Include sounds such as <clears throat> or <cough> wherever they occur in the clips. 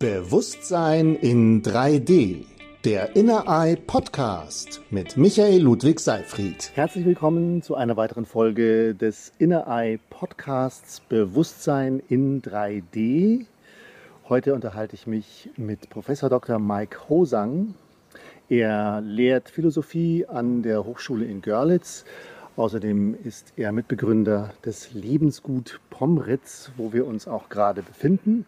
Bewusstsein in 3D. Der Inner Eye Podcast mit Michael Ludwig Seifried. Herzlich willkommen zu einer weiteren Folge des Inner Eye Podcasts Bewusstsein in 3D. Heute unterhalte ich mich mit Professor Dr. Mike Hosang. Er lehrt Philosophie an der Hochschule in Görlitz. Außerdem ist er Mitbegründer des Lebensgut Pomritz, wo wir uns auch gerade befinden.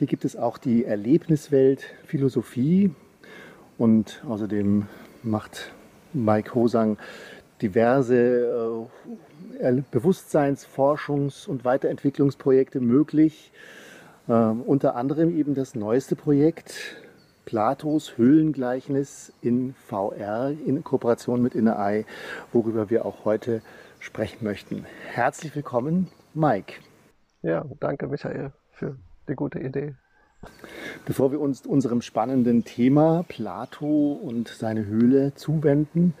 Hier gibt es auch die Erlebniswelt Philosophie und außerdem macht Mike Hosang diverse äh, Bewusstseinsforschungs- und Weiterentwicklungsprojekte möglich. Äh, unter anderem eben das neueste Projekt Platos Höhlengleichnis in VR in Kooperation mit InnerEye, worüber wir auch heute sprechen möchten. Herzlich willkommen, Mike. Ja, danke Michael für eine gute Idee. Bevor wir uns unserem spannenden Thema Plato und seine Höhle zuwenden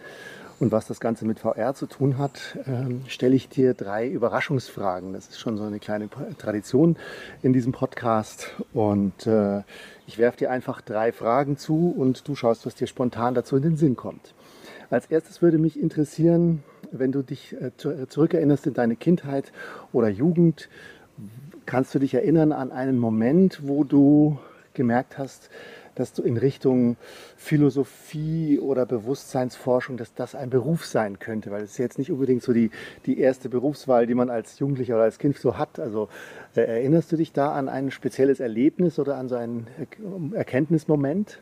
und was das Ganze mit VR zu tun hat, äh, stelle ich dir drei Überraschungsfragen. Das ist schon so eine kleine Tradition in diesem Podcast. Und äh, ich werfe dir einfach drei Fragen zu und du schaust, was dir spontan dazu in den Sinn kommt. Als erstes würde mich interessieren, wenn du dich äh, zurückerinnerst in deine Kindheit oder Jugend, Kannst du dich erinnern an einen Moment, wo du gemerkt hast, dass du in Richtung Philosophie oder Bewusstseinsforschung, dass das ein Beruf sein könnte, weil es ist jetzt nicht unbedingt so die, die erste Berufswahl, die man als Jugendlicher oder als Kind so hat. Also äh, erinnerst du dich da an ein spezielles Erlebnis oder an so einen Erkenntnismoment?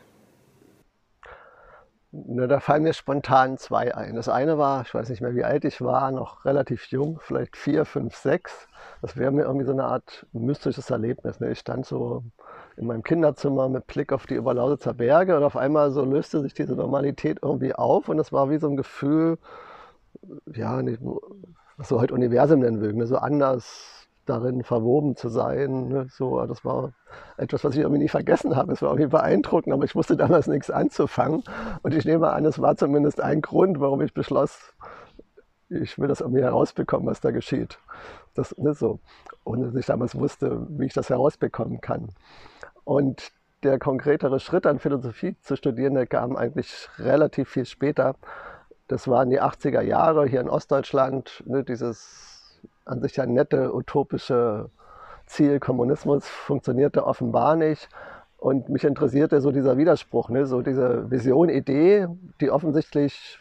Na, da fallen mir spontan zwei ein. Das eine war, ich weiß nicht mehr, wie alt ich war, noch relativ jung, vielleicht vier, fünf, sechs. Das wäre mir irgendwie so eine Art mystisches Erlebnis. Ne? Ich stand so in meinem Kinderzimmer mit Blick auf die Oberlausitzer Berge und auf einmal so löste sich diese Normalität irgendwie auf und das war wie so ein Gefühl, ja, nicht, was wir heute Universum nennen würden, ne? so anders darin verwoben zu sein. Ne? So, das war etwas, was ich irgendwie nie vergessen habe. Es war irgendwie beeindruckend, aber ich wusste damals nichts anzufangen. Und ich nehme an, es war zumindest ein Grund, warum ich beschloss, ich will das irgendwie herausbekommen, was da geschieht. Das ne, so. Ohne dass ich damals wusste, wie ich das herausbekommen kann. Und der konkretere Schritt an Philosophie zu studieren, der kam eigentlich relativ viel später. Das waren die 80er Jahre hier in Ostdeutschland, ne, dieses an sich ein nette utopische Ziel. Kommunismus funktionierte offenbar nicht. Und mich interessierte so dieser Widerspruch, ne? so diese Vision, Idee, die offensichtlich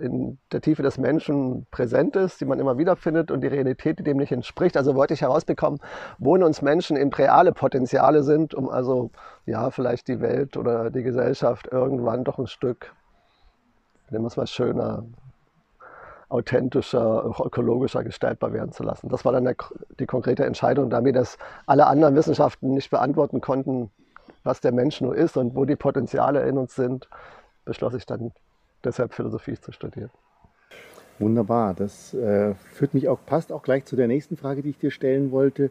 in der Tiefe des Menschen präsent ist, die man immer wieder findet und die Realität, die dem nicht entspricht. Also wollte ich herausbekommen, wo in uns Menschen eben reale Potenziale sind, um also ja vielleicht die Welt oder die Gesellschaft irgendwann doch ein Stück, nehmen wir es mal schöner, authentischer, ökologischer gestaltbar werden zu lassen. Das war dann der, die konkrete Entscheidung, da wir das alle anderen Wissenschaften nicht beantworten konnten, was der Mensch nur ist und wo die Potenziale in uns sind, beschloss ich dann deshalb Philosophie zu studieren. Wunderbar, das äh, führt mich auch, passt auch gleich zu der nächsten Frage, die ich dir stellen wollte.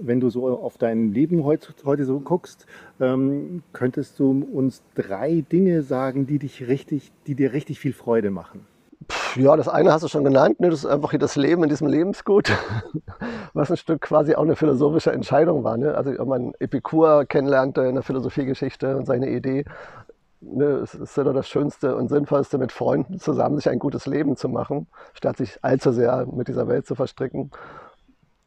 Wenn du so auf dein Leben heute, heute so guckst, ähm, könntest du uns drei Dinge sagen, die dich richtig, die dir richtig viel Freude machen? Ja, das eine hast du schon genannt, ne? das ist einfach hier das Leben in diesem Lebensgut, <laughs> was ein Stück quasi auch eine philosophische Entscheidung war. Ne? Also, wenn man Epikur kennenlernte in der Philosophiegeschichte und seine Idee, ne, es ist ja das Schönste und Sinnvollste, mit Freunden zusammen sich ein gutes Leben zu machen, statt sich allzu sehr mit dieser Welt zu verstricken.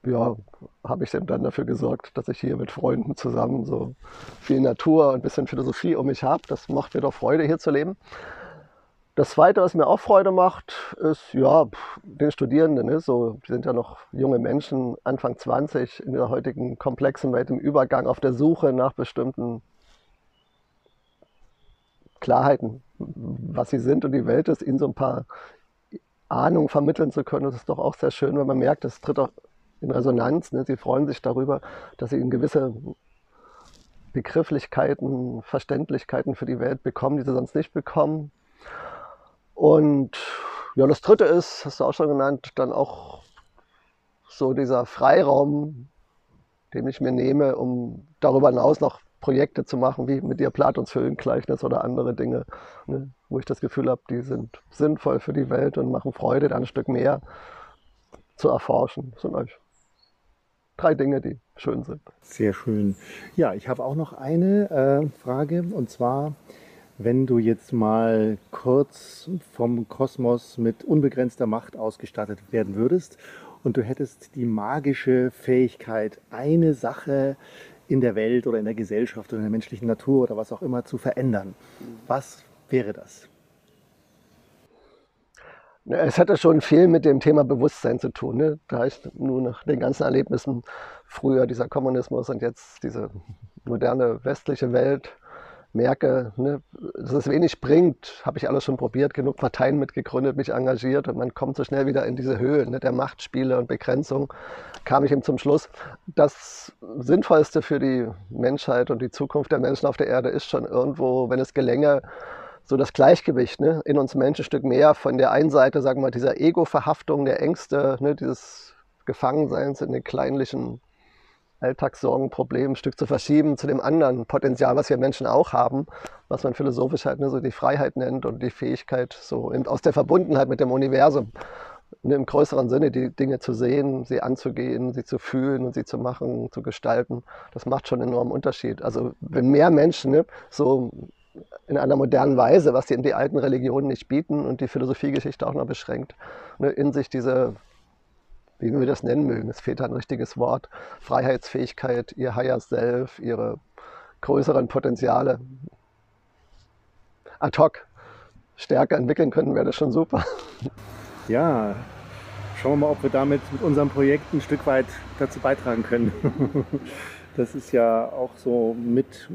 Ja, habe ich dann dafür gesorgt, dass ich hier mit Freunden zusammen so viel Natur und ein bisschen Philosophie um mich habe. Das macht mir doch Freude, hier zu leben. Das Zweite, was mir auch Freude macht, ist, ja, den Studierenden, ne, so, die sind ja noch junge Menschen, Anfang 20, in der heutigen komplexen Welt im Übergang, auf der Suche nach bestimmten Klarheiten, was sie sind und die Welt ist, ihnen so ein paar Ahnungen vermitteln zu können. Das ist doch auch sehr schön, wenn man merkt, das tritt auch in Resonanz. Ne? Sie freuen sich darüber, dass sie in gewisse Begrifflichkeiten, Verständlichkeiten für die Welt bekommen, die sie sonst nicht bekommen. Und ja, das dritte ist, hast du auch schon genannt, dann auch so dieser Freiraum, den ich mir nehme, um darüber hinaus noch Projekte zu machen, wie mit dir Platons Höhlengleichnis oder andere Dinge, ne, wo ich das Gefühl habe, die sind sinnvoll für die Welt und machen Freude, da ein Stück mehr zu erforschen. Das sind euch drei Dinge, die schön sind. Sehr schön. Ja, ich habe auch noch eine äh, Frage und zwar, wenn du jetzt mal kurz vom Kosmos mit unbegrenzter Macht ausgestattet werden würdest und du hättest die magische Fähigkeit, eine Sache in der Welt oder in der Gesellschaft oder in der menschlichen Natur oder was auch immer zu verändern, was wäre das? Es hatte schon viel mit dem Thema Bewusstsein zu tun. Ne? Da ich nur nach den ganzen Erlebnissen früher dieser Kommunismus und jetzt diese moderne westliche Welt merke, ne, dass es wenig bringt, habe ich alles schon probiert, genug Parteien mitgegründet, mich engagiert und man kommt so schnell wieder in diese Höhe ne, der Machtspiele und Begrenzung, kam ich eben zum Schluss, das Sinnvollste für die Menschheit und die Zukunft der Menschen auf der Erde ist schon irgendwo, wenn es gelänge, so das Gleichgewicht ne, in uns Menschen ein Stück mehr von der einen Seite, sagen wir mal, dieser Ego-Verhaftung, der Ängste, ne, dieses Gefangenseins in den kleinlichen Alltagssorgen, Problemen ein Stück zu verschieben zu dem anderen Potenzial, was wir Menschen auch haben, was man philosophisch halt ne, so die Freiheit nennt und die Fähigkeit, so aus der Verbundenheit mit dem Universum, ne, im größeren Sinne die Dinge zu sehen, sie anzugehen, sie zu fühlen und sie zu machen, zu gestalten. Das macht schon einen enormen Unterschied. Also wenn mehr Menschen ne, so in einer modernen Weise, was die in die alten Religionen nicht bieten und die Philosophiegeschichte auch noch beschränkt, ne, in sich diese wie wir das nennen mögen, es fehlt ein richtiges Wort, Freiheitsfähigkeit, ihr Higher Self, ihre größeren Potenziale ad hoc stärker entwickeln können, wäre das schon super. Ja, schauen wir mal, ob wir damit mit unserem Projekt ein Stück weit dazu beitragen können. <laughs> Das ist ja auch so mit,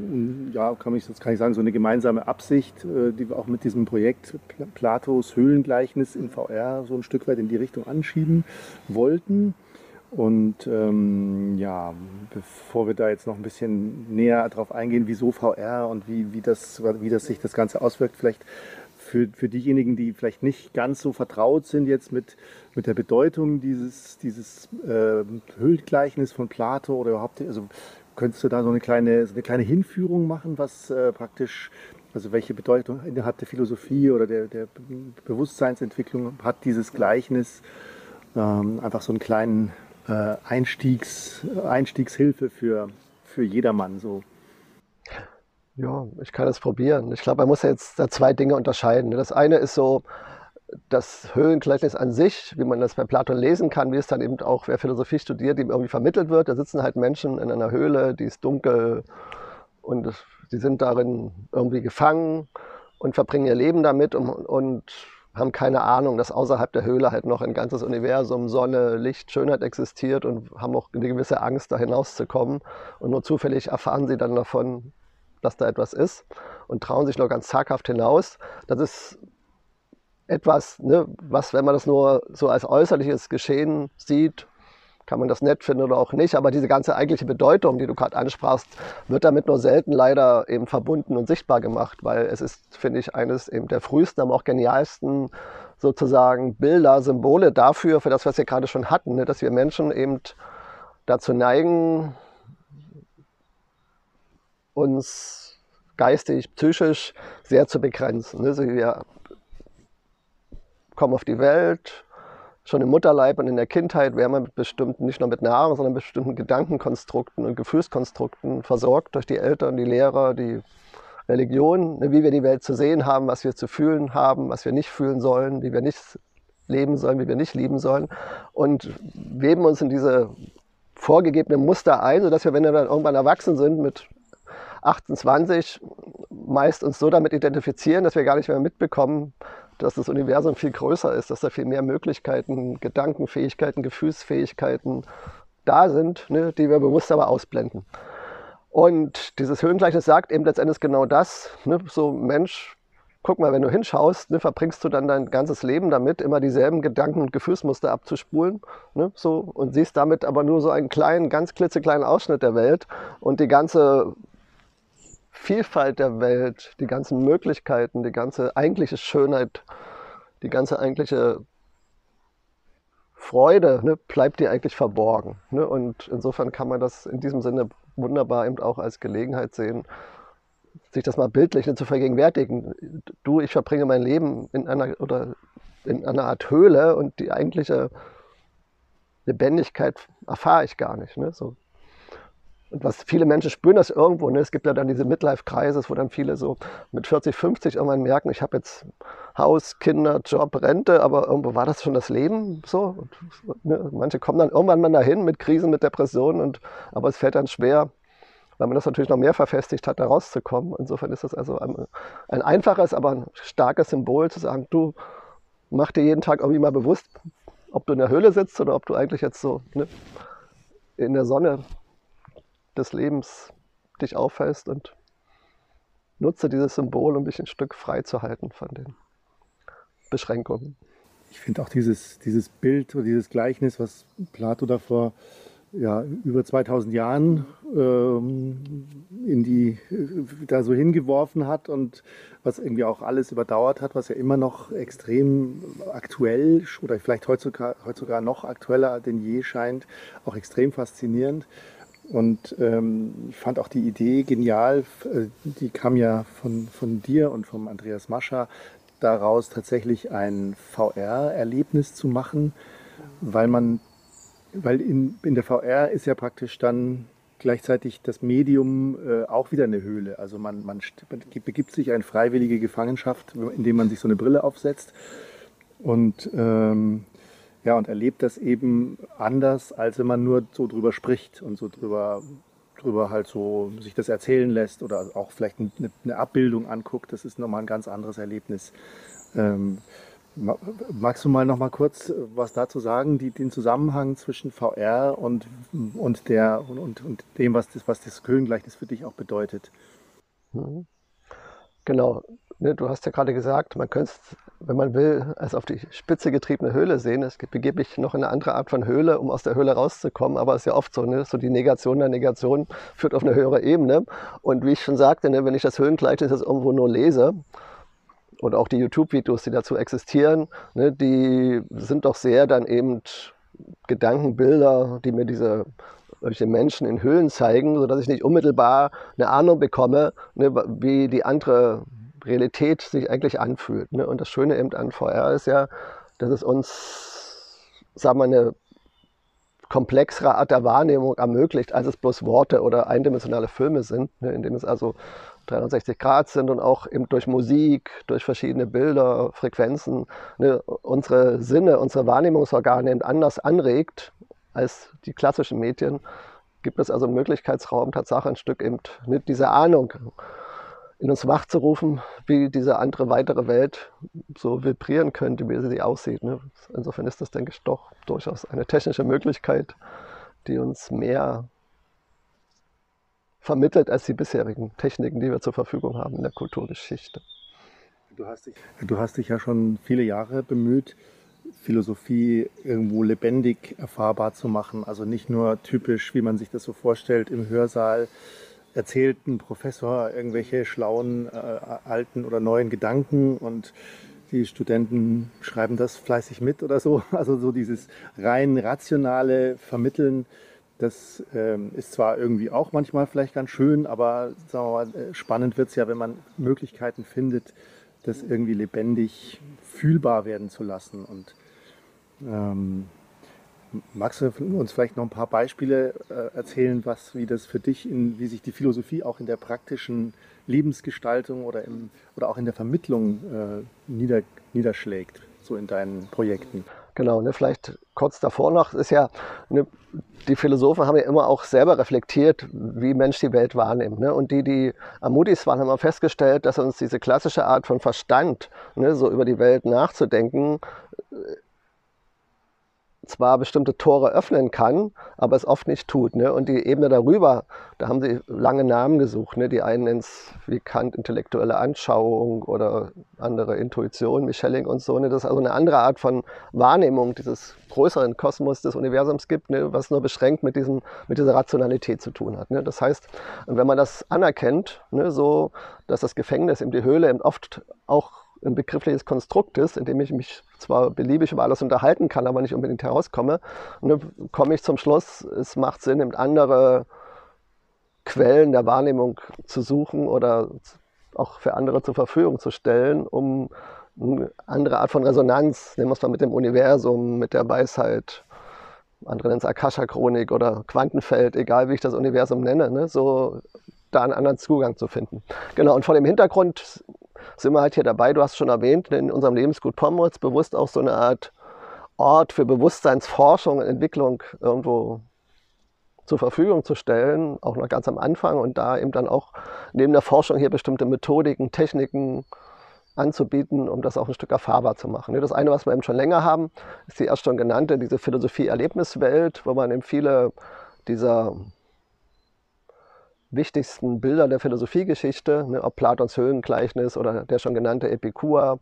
ja, kann ich, das kann ich sagen, so eine gemeinsame Absicht, äh, die wir auch mit diesem Projekt Platos Höhlengleichnis in VR so ein Stück weit in die Richtung anschieben wollten. Und ähm, ja, bevor wir da jetzt noch ein bisschen näher drauf eingehen, wieso VR und wie, wie, das, wie das sich das Ganze auswirkt, vielleicht für, für diejenigen, die vielleicht nicht ganz so vertraut sind jetzt mit, mit der Bedeutung dieses, dieses äh, Höhlgleichnis von Plato oder überhaupt, also könntest du da so eine kleine, so eine kleine Hinführung machen, was äh, praktisch, also welche Bedeutung innerhalb der Philosophie oder der, der Bewusstseinsentwicklung hat dieses Gleichnis, ähm, einfach so einen kleinen äh, Einstiegs, Einstiegshilfe für, für jedermann so. Ja, ich kann es probieren. Ich glaube, man muss jetzt da zwei Dinge unterscheiden. Das eine ist so das Höhlengleichnis an sich, wie man das bei Platon lesen kann, wie es dann eben auch, wer Philosophie studiert, ihm irgendwie vermittelt wird. Da sitzen halt Menschen in einer Höhle, die ist dunkel und die sind darin irgendwie gefangen und verbringen ihr Leben damit und, und haben keine Ahnung, dass außerhalb der Höhle halt noch ein ganzes Universum, Sonne, Licht, Schönheit existiert und haben auch eine gewisse Angst, da hinauszukommen. Und nur zufällig erfahren sie dann davon, dass da etwas ist und trauen sich noch ganz zaghaft hinaus. Das ist etwas, ne, was, wenn man das nur so als äußerliches Geschehen sieht, kann man das nett finden oder auch nicht. Aber diese ganze eigentliche Bedeutung, die du gerade ansprachst, wird damit nur selten leider eben verbunden und sichtbar gemacht, weil es ist, finde ich, eines eben der frühesten, aber auch genialsten sozusagen Bilder, Symbole dafür, für das, was wir gerade schon hatten, ne, dass wir Menschen eben dazu neigen, uns geistig, psychisch sehr zu begrenzen. Also wir kommen auf die Welt, schon im Mutterleib und in der Kindheit werden wir mit bestimmten, nicht nur mit Nahrung, sondern mit bestimmten Gedankenkonstrukten und Gefühlskonstrukten versorgt durch die Eltern, die Lehrer, die Religion, ne, wie wir die Welt zu sehen haben, was wir zu fühlen haben, was wir nicht fühlen sollen, wie wir nicht leben sollen, wie wir nicht lieben sollen und weben uns in diese vorgegebenen Muster ein, sodass wir, wenn wir dann irgendwann erwachsen sind, mit 28 meist uns so damit identifizieren, dass wir gar nicht mehr mitbekommen, dass das Universum viel größer ist, dass da viel mehr Möglichkeiten, Gedankenfähigkeiten, Gefühlsfähigkeiten da sind, ne, die wir bewusst aber ausblenden. Und dieses Höhengleichnis sagt eben letztendlich genau das. Ne, so Mensch, guck mal, wenn du hinschaust, ne, verbringst du dann dein ganzes Leben damit, immer dieselben Gedanken und Gefühlsmuster abzuspulen. Ne, so, und siehst damit aber nur so einen kleinen, ganz klitzekleinen Ausschnitt der Welt. Und die ganze Vielfalt der Welt, die ganzen Möglichkeiten, die ganze eigentliche Schönheit, die ganze eigentliche Freude ne, bleibt dir eigentlich verborgen. Ne? Und insofern kann man das in diesem Sinne wunderbar eben auch als Gelegenheit sehen, sich das mal bildlich ne, zu vergegenwärtigen. Du, ich verbringe mein Leben in einer oder in einer Art Höhle und die eigentliche Lebendigkeit erfahre ich gar nicht. Ne? So. Und was viele Menschen spüren das irgendwo. Ne? Es gibt ja dann diese Midlife-Kreise, wo dann viele so mit 40, 50 irgendwann merken, ich habe jetzt Haus, Kinder, Job, Rente, aber irgendwo war das schon das Leben so. Und, ne? Manche kommen dann irgendwann mal dahin mit Krisen, mit Depressionen, und, aber es fällt dann schwer, weil man das natürlich noch mehr verfestigt hat, da rauszukommen. Insofern ist das also ein, ein einfaches, aber ein starkes Symbol zu sagen, du mach dir jeden Tag irgendwie mal bewusst, ob du in der Höhle sitzt oder ob du eigentlich jetzt so ne, in der Sonne des Lebens dich aufhältst und nutze dieses Symbol, um dich ein Stück frei zu halten von den Beschränkungen. Ich finde auch dieses, dieses Bild oder dieses Gleichnis, was Plato davor ja, über 2000 Jahren ähm, in die, da so hingeworfen hat und was irgendwie auch alles überdauert hat, was ja immer noch extrem aktuell oder vielleicht heutzutage, heutzutage noch aktueller denn je scheint, auch extrem faszinierend. Und ähm, ich fand auch die Idee genial, äh, die kam ja von, von dir und vom Andreas Mascher, daraus tatsächlich ein VR-Erlebnis zu machen, weil man weil in, in der VR ist ja praktisch dann gleichzeitig das Medium äh, auch wieder eine Höhle. Also man, man, begibt sich in freiwillige Gefangenschaft, indem man sich so eine Brille aufsetzt und, ähm, ja, und erlebt das eben anders, als wenn man nur so drüber spricht und so drüber, drüber halt so sich das erzählen lässt oder auch vielleicht eine, eine Abbildung anguckt. Das ist nochmal ein ganz anderes Erlebnis. Ähm, Magst du mal noch mal kurz äh, was dazu sagen, die, den Zusammenhang zwischen VR und, und, der, und, und dem, was das, was das Höhlengleichnis für dich auch bedeutet? Mhm. Genau, ne, du hast ja gerade gesagt, man könnte es, wenn man will, als auf die Spitze getriebene Höhle sehen. Es begebe mich noch in eine andere Art von Höhle, um aus der Höhle rauszukommen, aber es ist ja oft so, ne, so die Negation der Negation führt auf eine höhere Ebene. Und wie ich schon sagte, ne, wenn ich das Höhlengleichnis jetzt irgendwo nur lese, und auch die YouTube-Videos, die dazu existieren, ne, die sind doch sehr dann eben Gedankenbilder, die mir diese solche Menschen in Höhlen zeigen, sodass ich nicht unmittelbar eine Ahnung bekomme, ne, wie die andere Realität sich eigentlich anfühlt. Ne? Und das Schöne eben an VR ist ja, dass es uns, sagen wir, eine komplexere Art der Wahrnehmung ermöglicht, als es bloß Worte oder eindimensionale Filme sind, ne? indem es also 360 Grad sind und auch eben durch Musik, durch verschiedene Bilder, Frequenzen ne, unsere Sinne, unsere Wahrnehmungsorgane eben anders anregt als die klassischen Medien, gibt es also einen Möglichkeitsraum, Tatsache ein Stück eben mit dieser Ahnung in uns wachzurufen, wie diese andere weitere Welt so vibrieren könnte, wie sie aussieht. Ne? Insofern ist das, denke ich, doch durchaus eine technische Möglichkeit, die uns mehr vermittelt als die bisherigen Techniken, die wir zur Verfügung haben in der Kulturgeschichte. Du hast dich, du hast dich ja schon viele Jahre bemüht, Philosophie irgendwo lebendig erfahrbar zu machen. Also nicht nur typisch, wie man sich das so vorstellt, im Hörsaal erzählt ein Professor irgendwelche schlauen, äh, alten oder neuen Gedanken und die Studenten schreiben das fleißig mit oder so. <laughs> Also so dieses rein rationale Vermitteln das ähm, ist zwar irgendwie auch manchmal vielleicht ganz schön, aber sagen wir mal, äh, spannend wird es ja, wenn man Möglichkeiten findet, das irgendwie lebendig fühlbar werden zu lassen. Und ähm, magst du uns vielleicht noch ein paar Beispiele äh, erzählen, was, wie das für dich, in, wie sich die Philosophie auch in der praktischen Lebensgestaltung oder, im, oder auch in der Vermittlung äh, nieder, niederschlägt, so in deinen Projekten? Genau, ne, vielleicht kurz davor noch, ist ja, ne, die Philosophen haben ja immer auch selber reflektiert, wie Mensch die Welt wahrnimmt. Ne? Und die, die am mutigsten waren, haben festgestellt, dass uns diese klassische Art von Verstand, ne, so über die Welt nachzudenken, zwar bestimmte Tore öffnen kann, aber es oft nicht tut. Ne? Und die Ebene darüber, da haben sie lange Namen gesucht. Ne? Die einen nennen es wie Kant intellektuelle Anschauung oder andere Intuition, Micheling und so. Ne? Das ist also eine andere Art von Wahrnehmung dieses größeren Kosmos des Universums gibt, ne? was nur beschränkt mit, diesem, mit dieser Rationalität zu tun hat. Ne? Das heißt, wenn man das anerkennt, ne? so dass das Gefängnis in die Höhle oft auch ein begriffliches Konstrukt ist, in dem ich mich zwar beliebig über alles unterhalten kann, aber nicht unbedingt herauskomme. Und dann komme ich zum Schluss, es macht Sinn, eben andere Quellen der Wahrnehmung zu suchen oder auch für andere zur Verfügung zu stellen, um eine andere Art von Resonanz, nehmen wir es mal mit dem Universum, mit der Weisheit, andere nennen es Akasha-Chronik oder Quantenfeld, egal wie ich das Universum nenne, ne? so da einen anderen Zugang zu finden. Genau, und vor dem Hintergrund sind wir halt hier dabei, du hast schon erwähnt, in unserem Lebensgut Pommerz bewusst auch so eine Art Ort für Bewusstseinsforschung und Entwicklung irgendwo zur Verfügung zu stellen, auch noch ganz am Anfang und da eben dann auch neben der Forschung hier bestimmte Methodiken, Techniken anzubieten, um das auch ein Stück erfahrbar zu machen. Das eine, was wir eben schon länger haben, ist die erst schon genannte, diese Philosophie-Erlebniswelt, wo man eben viele dieser wichtigsten Bilder der Philosophiegeschichte, ne, ob Platons Höhlengleichnis oder der schon genannte Epikur,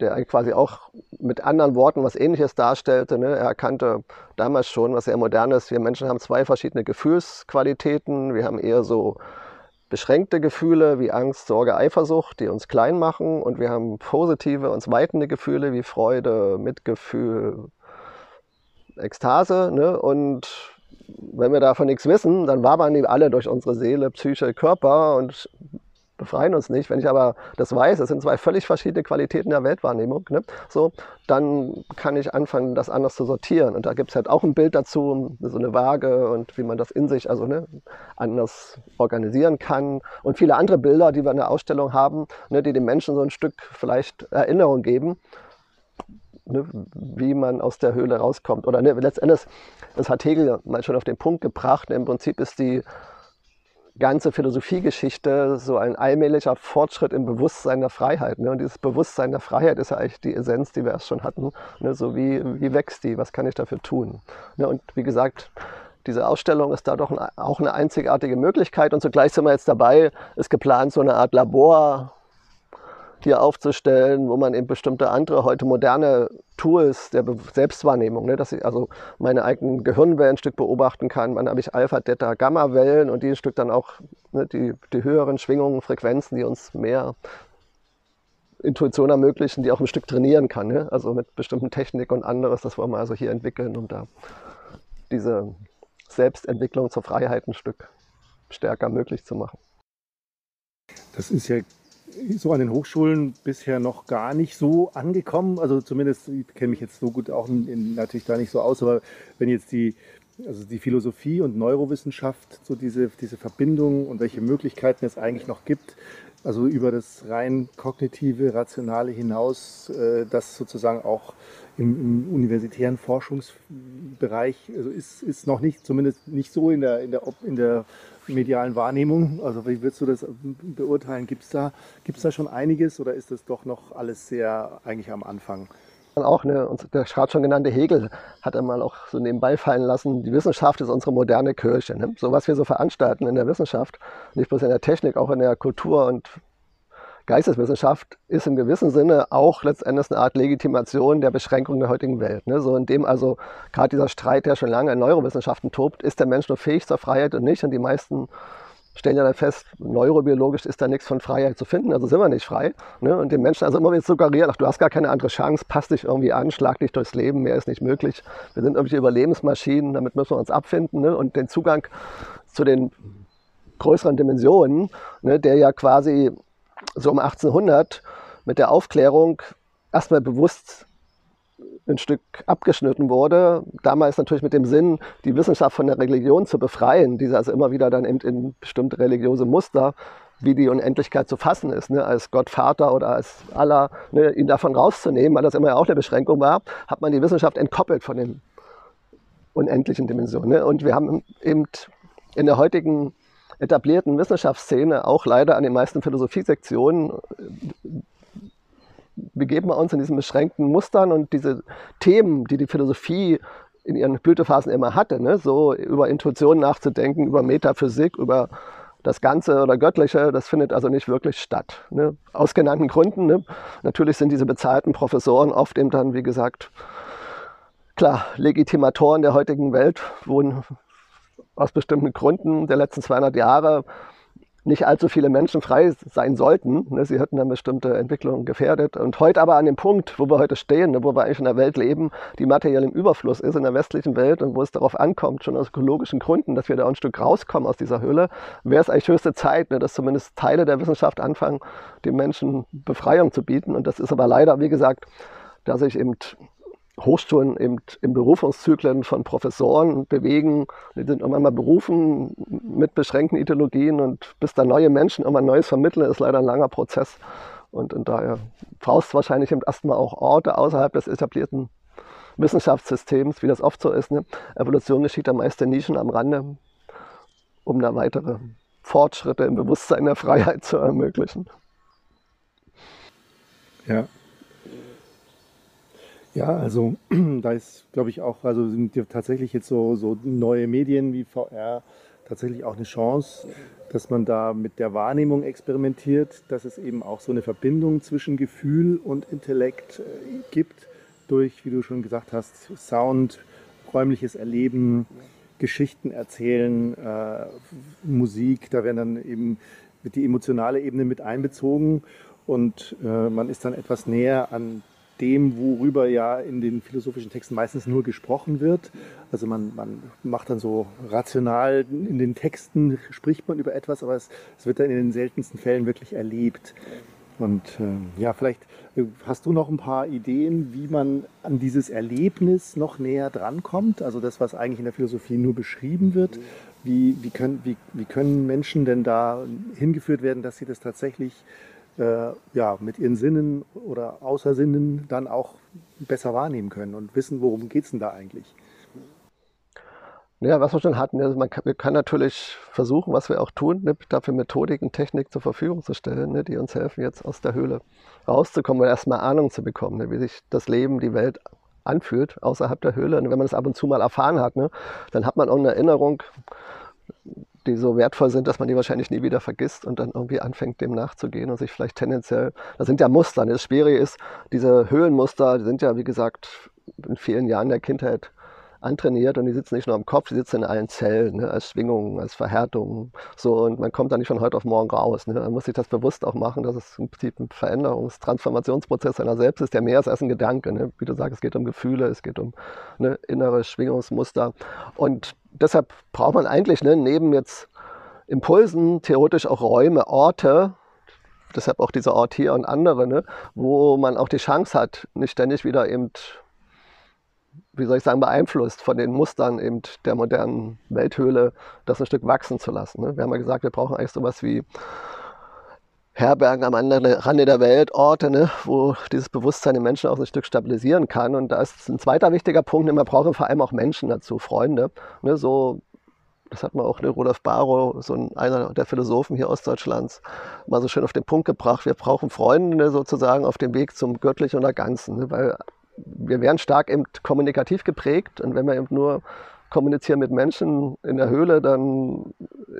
der quasi auch mit anderen Worten was Ähnliches darstellte. Ne? Er erkannte damals schon, was sehr modern ist. Wir Menschen haben zwei verschiedene Gefühlsqualitäten. Wir haben eher so beschränkte Gefühle wie Angst, Sorge, Eifersucht, die uns klein machen. Und wir haben positive, uns weitende Gefühle wie Freude, Mitgefühl, Ekstase. Ne? Und wenn wir davon nichts wissen, dann wabern die alle durch unsere Seele, Psyche, Körper und befreien uns nicht. Wenn ich aber das weiß, es sind zwei völlig verschiedene Qualitäten der Weltwahrnehmung, ne? so, dann kann ich anfangen, das anders zu sortieren. Und da gibt es halt auch ein Bild dazu, so eine Waage und wie man das in sich also ne, anders organisieren kann. Und viele andere Bilder, die wir in der Ausstellung haben, ne, die den Menschen so ein Stück vielleicht Erinnerung geben ne, wie man aus der Höhle rauskommt. Oder ne, letztendlich, das hat Hegel mal schon auf den Punkt gebracht, im Prinzip ist die ganze Philosophiegeschichte so ein allmählicher Fortschritt im Bewusstsein der Freiheit. Ne? Und dieses Bewusstsein der Freiheit ist ja eigentlich die Essenz, die wir erst schon hatten. Ne? So wie, wie wächst die? Was kann ich dafür tun? Ne? Und wie gesagt, diese Ausstellung ist da doch auch eine einzigartige Möglichkeit. Und zugleich sind wir jetzt dabei, ist geplant, so eine Art Labor hier aufzustellen, wo man eben bestimmte andere, heute moderne Tools der Selbstwahrnehmung, ne, dass ich also meine eigenen Gehirnwellen ein Stück beobachten kann. Wann habe ich Alpha, Theta, Gamma-Wellen und die ein Stück dann auch ne, die, die höheren Schwingungen, Frequenzen, die uns mehr Intuition ermöglichen, die auch ein Stück trainieren kann. Ne? Also mit bestimmten Technik und anderes, das wollen wir also hier entwickeln, um da diese Selbstentwicklung zur Freiheit ein Stück stärker möglich zu machen. Das ist ja so an den Hochschulen bisher noch gar nicht so angekommen. Also zumindest, ich kenne mich jetzt so gut auch in, natürlich da nicht so aus, aber wenn jetzt die, also die Philosophie und Neurowissenschaft, so diese, diese Verbindung und welche Möglichkeiten es eigentlich noch gibt, also über das rein kognitive, rationale hinaus, äh, das sozusagen auch im, im, universitären Forschungsbereich also ist, ist noch nicht, zumindest nicht so in der, in der, in der medialen Wahrnehmung? Also wie würdest du das beurteilen? Gibt es da, gibt's da schon einiges oder ist das doch noch alles sehr eigentlich am Anfang? Auch eine, der gerade schon genannte Hegel hat einmal auch so nebenbei fallen lassen, die Wissenschaft ist unsere moderne Kirche. Ne? So was wir so veranstalten in der Wissenschaft, nicht bloß in der Technik, auch in der Kultur und Geisteswissenschaft ist im gewissen Sinne auch letztendlich eine Art Legitimation der Beschränkung der heutigen Welt. Ne? So in dem also gerade dieser Streit, der schon lange in Neurowissenschaften tobt, ist der Mensch nur fähig zur Freiheit und nicht? Und die meisten stellen ja dann fest, neurobiologisch ist da nichts von Freiheit zu finden, also sind wir nicht frei. Ne? Und den Menschen also immer wieder suggeriert, ach, du hast gar keine andere Chance, passt dich irgendwie an, schlag dich durchs Leben, mehr ist nicht möglich. Wir sind irgendwelche Überlebensmaschinen, damit müssen wir uns abfinden. Ne? Und den Zugang zu den größeren Dimensionen, ne, der ja quasi so um 1800 mit der Aufklärung erstmal bewusst ein Stück abgeschnitten wurde. Damals natürlich mit dem Sinn, die Wissenschaft von der Religion zu befreien, diese also immer wieder dann in, in bestimmte religiöse Muster, wie die Unendlichkeit zu fassen ist, ne, als Gott Vater oder als Allah, ne, ihn davon rauszunehmen, weil das immer ja auch eine Beschränkung war, hat man die Wissenschaft entkoppelt von den unendlichen Dimensionen. Ne? Und wir haben eben in der heutigen etablierten Wissenschaftsszene, auch leider an den meisten Philosophiesektionen, begeben wir uns in diesen beschränkten Mustern und diese Themen, die die Philosophie in ihren Blütephasen immer hatte, ne? so über Intuition nachzudenken, über Metaphysik, über das Ganze oder Göttliche, das findet also nicht wirklich statt. Ne? Aus genannten Gründen. Ne? Natürlich sind diese bezahlten Professoren oft eben dann, wie gesagt, klar, Legitimatoren der heutigen Welt, wo aus bestimmten Gründen der letzten 200 Jahre nicht allzu viele Menschen frei sein sollten. Ne, sie hätten dann bestimmte Entwicklungen gefährdet. Und heute aber an dem Punkt, wo wir heute stehen, ne, wo wir eigentlich in einer Welt leben, die materiell im Überfluss ist in der westlichen Welt und wo es darauf ankommt, schon aus ökologischen Gründen, dass wir da ein Stück rauskommen aus dieser Höhle, wäre es eigentlich höchste Zeit, ne, dass zumindest Teile der Wissenschaft anfangen, den Menschen Befreiung zu bieten. Und das ist aber leider, wie gesagt, dass sich eben Hochschulen eben in Berufungszyklen von Professoren bewegen. Die sind irgendwann mal berufen mit beschränkten Ideologien und bis da neue Menschen irgendwann Neues vermitteln, ist leider ein langer Prozess. Und, und daher du wahrscheinlich eben erstmal auch Orte außerhalb des etablierten Wissenschaftssystems, wie das oft so ist. Ne? Evolution geschieht am meisten Nischen am Rande, um da weitere Fortschritte im Bewusstsein der Freiheit zu ermöglichen. Ja. Ja, also <clears throat> da ist, glaube ich, auch, also sind tatsächlich jetzt so, so neue Medien wie VR tatsächlich auch eine Chance, dass man da mit der Wahrnehmung experimentiert, dass es eben auch so eine Verbindung zwischen Gefühl und Intellekt äh, gibt, durch, wie du schon gesagt hast, Sound, räumliches Erleben, Geschichten erzählen, äh, Musik, da werden dann eben die emotionale Ebene mit einbezogen und äh, man ist dann etwas näher an dem, worüber ja in den philosophischen Texten meistens nur gesprochen wird. Also man, man macht dann so rational in den Texten, spricht man über etwas, aber es, es wird dann in den seltensten Fällen wirklich erlebt. Und äh, ja, vielleicht äh, hast du noch ein paar Ideen, wie man an dieses Erlebnis noch näher drankommt? Also das, was eigentlich in der Philosophie nur beschrieben wird. Wie, wie, können, wie, wie können Menschen denn da hingeführt werden, dass sie das tatsächlich äh, ja, mit ihren Sinnen oder Außersinnen dann auch besser wahrnehmen können und wissen, worum geht es denn da eigentlich? Ja, was wir schon hatten, also man kann, wir können natürlich versuchen, was wir auch tun, ne, dafür Methodiken, Technik zur Verfügung zu stellen, ne, die uns helfen, jetzt aus der Höhle rauszukommen und erstmal Ahnung zu bekommen, ne, wie sich das Leben, die Welt anfühlt außerhalb der Höhle. Und wenn man das ab und zu mal erfahren hat, ne, dann hat man auch eine Erinnerung, die so wertvoll sind, dass man die wahrscheinlich nie wieder vergisst und dann irgendwie anfängt, dem nachzugehen und sich vielleicht tendenziell, das sind ja Muster. Ne? Das Schwierige ist, diese Höhlenmuster, die sind ja, wie gesagt, in vielen Jahren der Kindheit antrainiert und die sitzen nicht nur am Kopf, die sitzen in allen Zellen, ne, als Schwingungen, als Verhärtungen. So, und man kommt da nicht von heute auf morgen raus. Ne. Man muss sich das bewusst auch machen, dass es im Prinzip ein Veränderungs-, Transformationsprozess einer selbst ist, der mehr ist als ein Gedanke. Ne. Wie du sagst, es geht um Gefühle, es geht um ne, innere Schwingungsmuster. Und deshalb braucht man eigentlich ne, neben jetzt Impulsen theoretisch auch Räume, Orte, deshalb auch dieser Ort hier und andere, ne, wo man auch die Chance hat, nicht ständig wieder eben, wie soll ich sagen, beeinflusst von den Mustern eben der modernen Welthöhle, das ein Stück wachsen zu lassen. Ne. Wir haben ja gesagt, wir brauchen eigentlich sowas wie Herbergen am anderen Rande der Welt, Orte, ne, wo dieses Bewusstsein den Menschen auch ein Stück stabilisieren kann. Und da ist ein zweiter wichtiger Punkt, ne, man braucht vor allem auch Menschen dazu, Freunde. Ne, so, das hat man auch ne, Rudolf Barrow, so ein, einer der Philosophen hier Ostdeutschlands, mal so schön auf den Punkt gebracht. Wir brauchen Freunde sozusagen auf dem Weg zum Göttlichen und der Ganzen, ne, weil wir werden stark eben kommunikativ geprägt und wenn wir eben nur kommunizieren mit Menschen in der Höhle, dann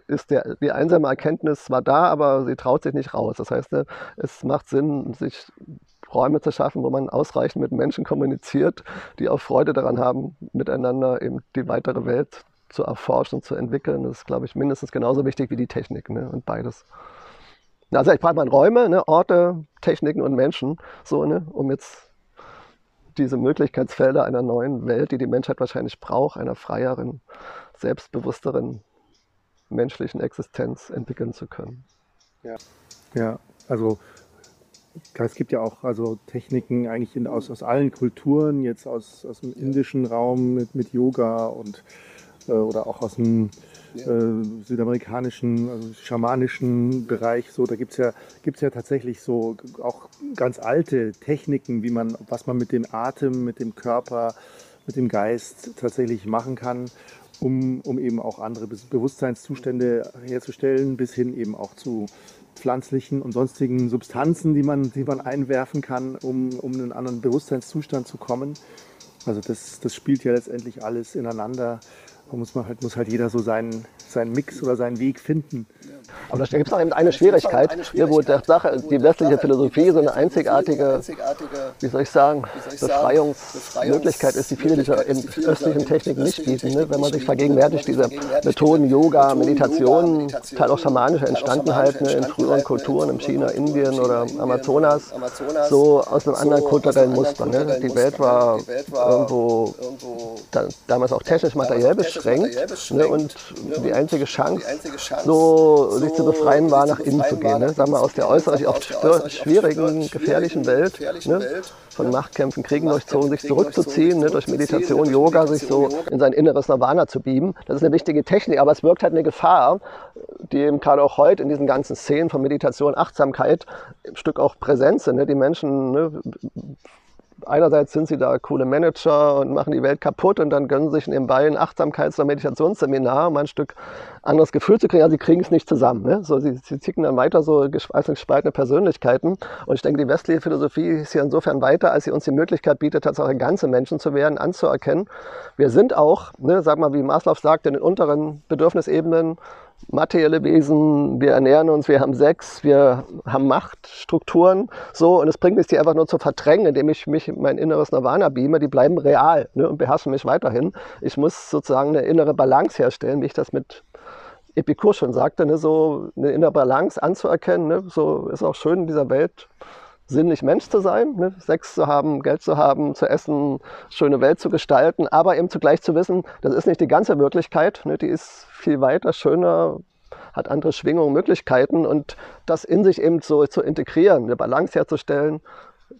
ist der, die einsame Erkenntnis zwar da, aber sie traut sich nicht raus. Das heißt, es macht Sinn, sich Räume zu schaffen, wo man ausreichend mit Menschen kommuniziert, die auch Freude daran haben, miteinander eben die weitere Welt zu erforschen, zu entwickeln. Das ist, glaube ich, mindestens genauso wichtig wie die Technik ne? und beides. Also ich brauche mal Räume, ne? Orte, Techniken und Menschen, so, ne? um jetzt diese Möglichkeitsfelder einer neuen Welt, die die Menschheit wahrscheinlich braucht, einer freieren, selbstbewussteren menschlichen Existenz entwickeln zu können. Ja, ja also es gibt ja auch also Techniken eigentlich in, aus, aus allen Kulturen, jetzt aus, aus dem indischen Raum mit, mit Yoga und äh, oder auch aus dem äh, südamerikanischen, also schamanischen Bereich. So, da gibt es ja, gibt's ja tatsächlich so auch ganz alte Techniken, wie man, was man mit dem Atem, mit dem Körper, mit dem Geist tatsächlich machen kann, um, um eben auch andere Bewusstseinszustände herzustellen, bis hin eben auch zu pflanzlichen und sonstigen Substanzen, die man, die man einwerfen kann, um, um einen anderen Bewusstseinszustand zu kommen. Also das, das spielt ja letztendlich alles ineinander da muss, man halt, muss halt jeder so seinen, seinen Mix oder seinen Weg finden. Aber da gibt es noch eben eine Schwierigkeit, hier, wo der Sache, die westliche Philosophie so eine einzigartige, wie soll ich sagen, Befreiungsmöglichkeit ist, die viele dieser östlichen Techniken nicht bieten. Ne? Wenn man sich vergegenwärtigt, diese Methoden, Yoga, Meditation, Teil auch schamanische Entstandenheit ne? in früheren Kulturen, in China, Indien oder Amazonas, so aus einem anderen kulturellen Muster. Ne? Die Welt war irgendwo damals auch technisch materiell beschränkt ne? und die einzige Chance, so sich zu befreien war, nach innen zu gehen. Ne? Sagen wir, aus der äußerlich oft schwierigen, gefährlichen Welt, ne? von Machtkämpfen, Kriegen durchzogen, sich zurückzuziehen, ne? durch Meditation, Yoga, sich so in sein inneres Nirvana zu beamen. Das ist eine wichtige Technik, aber es wirkt halt eine Gefahr, die eben gerade auch heute in diesen ganzen Szenen von Meditation, Achtsamkeit, ein Stück auch Präsenz sind. Ne? Die Menschen ne, einerseits sind sie da coole Manager und machen die Welt kaputt und dann gönnen sie sich nebenbei ein Achtsamkeits- oder Meditationsseminar, um ein Stück anderes Gefühl zu kriegen. Also sie kriegen es nicht zusammen. Ne? So, sie, sie zicken dann weiter so gespaltene Persönlichkeiten. Und ich denke, die westliche Philosophie ist hier insofern weiter, als sie uns die Möglichkeit bietet, tatsächlich ganze Menschen zu werden, anzuerkennen. Wir sind auch, ne, sag mal, wie Maslow sagt, in den unteren Bedürfnisebenen materielle Wesen, wir ernähren uns, wir haben Sex, wir haben Machtstrukturen, so, und es bringt nichts, die einfach nur zu verdrängen, indem ich mich in mein inneres Nirvana beame, die bleiben real ne, und beherrschen mich weiterhin. Ich muss sozusagen eine innere Balance herstellen, wie ich das mit Epikur schon sagte, ne, so eine innere Balance anzuerkennen, ne, so ist auch schön in dieser Welt sinnlich Mensch zu sein, ne? Sex zu haben, Geld zu haben, zu essen, schöne Welt zu gestalten, aber eben zugleich zu wissen, das ist nicht die ganze Wirklichkeit, ne? die ist viel weiter, schöner, hat andere Schwingungen, Möglichkeiten und das in sich eben so zu integrieren, eine Balance herzustellen.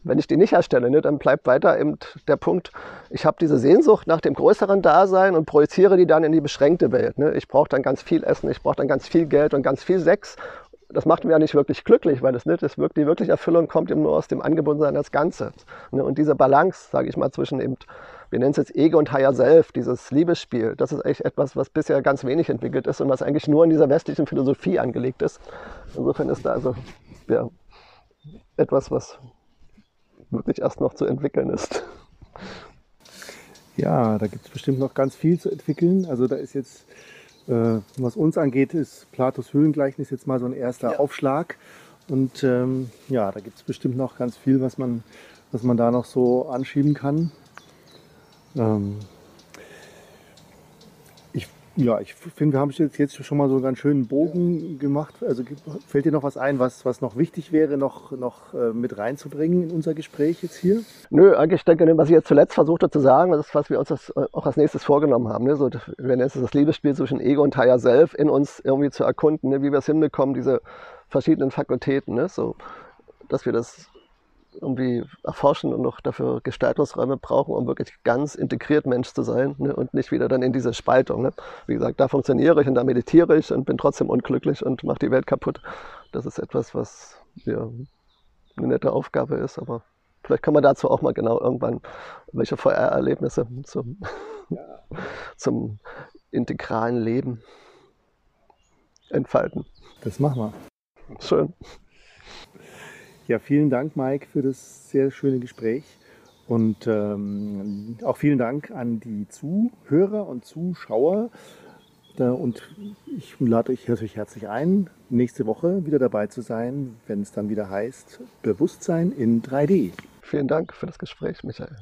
Wenn ich die nicht herstelle, ne, dann bleibt weiter eben der Punkt, ich habe diese Sehnsucht nach dem größeren Dasein und projiziere die dann in die beschränkte Welt. Ne. Ich brauche dann ganz viel Essen, ich brauche dann ganz viel Geld und ganz viel Sex das macht mich ja nicht wirklich glücklich, weil das nicht, das wirklich, die wirkliche Erfüllung kommt eben nur aus dem Angebundensein als Ganze. Ne, und diese Balance, sage ich mal, zwischen eben, wir nennen es jetzt Ego und Higher Self, dieses Liebesspiel, das ist echt etwas, was bisher ganz wenig entwickelt ist und was eigentlich nur in dieser westlichen Philosophie angelegt ist. Insofern ist da also ja, etwas, was wirklich erst noch zu entwickeln ist. Ja, da gibt es bestimmt noch ganz viel zu entwickeln. Also da ist jetzt was uns angeht, ist Platos Höhlengleichnis jetzt mal so ein erster ja. Aufschlag. Und ähm, ja, da gibt es bestimmt noch ganz viel, was man, was man da noch so anschieben kann. Ähm, ja, ich finde, wir haben jetzt schon mal so einen ganz schönen Bogen gemacht. Also fällt dir noch was ein, was, was noch wichtig wäre, noch, noch äh, mit reinzubringen in unser Gespräch jetzt hier? Nö, eigentlich denke ich, was ich jetzt zuletzt versuchte zu sagen, das ist, was wir uns das, äh, auch als nächstes vorgenommen haben. Ne? So, wir nennen es das Liebesspiel zwischen Ego und Higher Self in uns irgendwie zu erkunden, ne? wie wir es hinbekommen, diese verschiedenen Fakultäten. Ne? So, dass wir das irgendwie erforschen und noch dafür Gestaltungsräume brauchen, um wirklich ganz integriert Mensch zu sein ne? und nicht wieder dann in diese Spaltung. Ne? Wie gesagt, da funktioniere ich und da meditiere ich und bin trotzdem unglücklich und mache die Welt kaputt. Das ist etwas, was ja, eine nette Aufgabe ist, aber vielleicht kann man dazu auch mal genau irgendwann welche VR-Erlebnisse zum, ja. <laughs> zum integralen Leben entfalten. Das machen wir. Schön. Ja, vielen Dank, Mike, für das sehr schöne Gespräch. Und ähm, auch vielen Dank an die Zuhörer und Zuschauer. Und ich lade euch natürlich herzlich ein, nächste Woche wieder dabei zu sein, wenn es dann wieder heißt Bewusstsein in 3D. Vielen Dank für das Gespräch, Michael.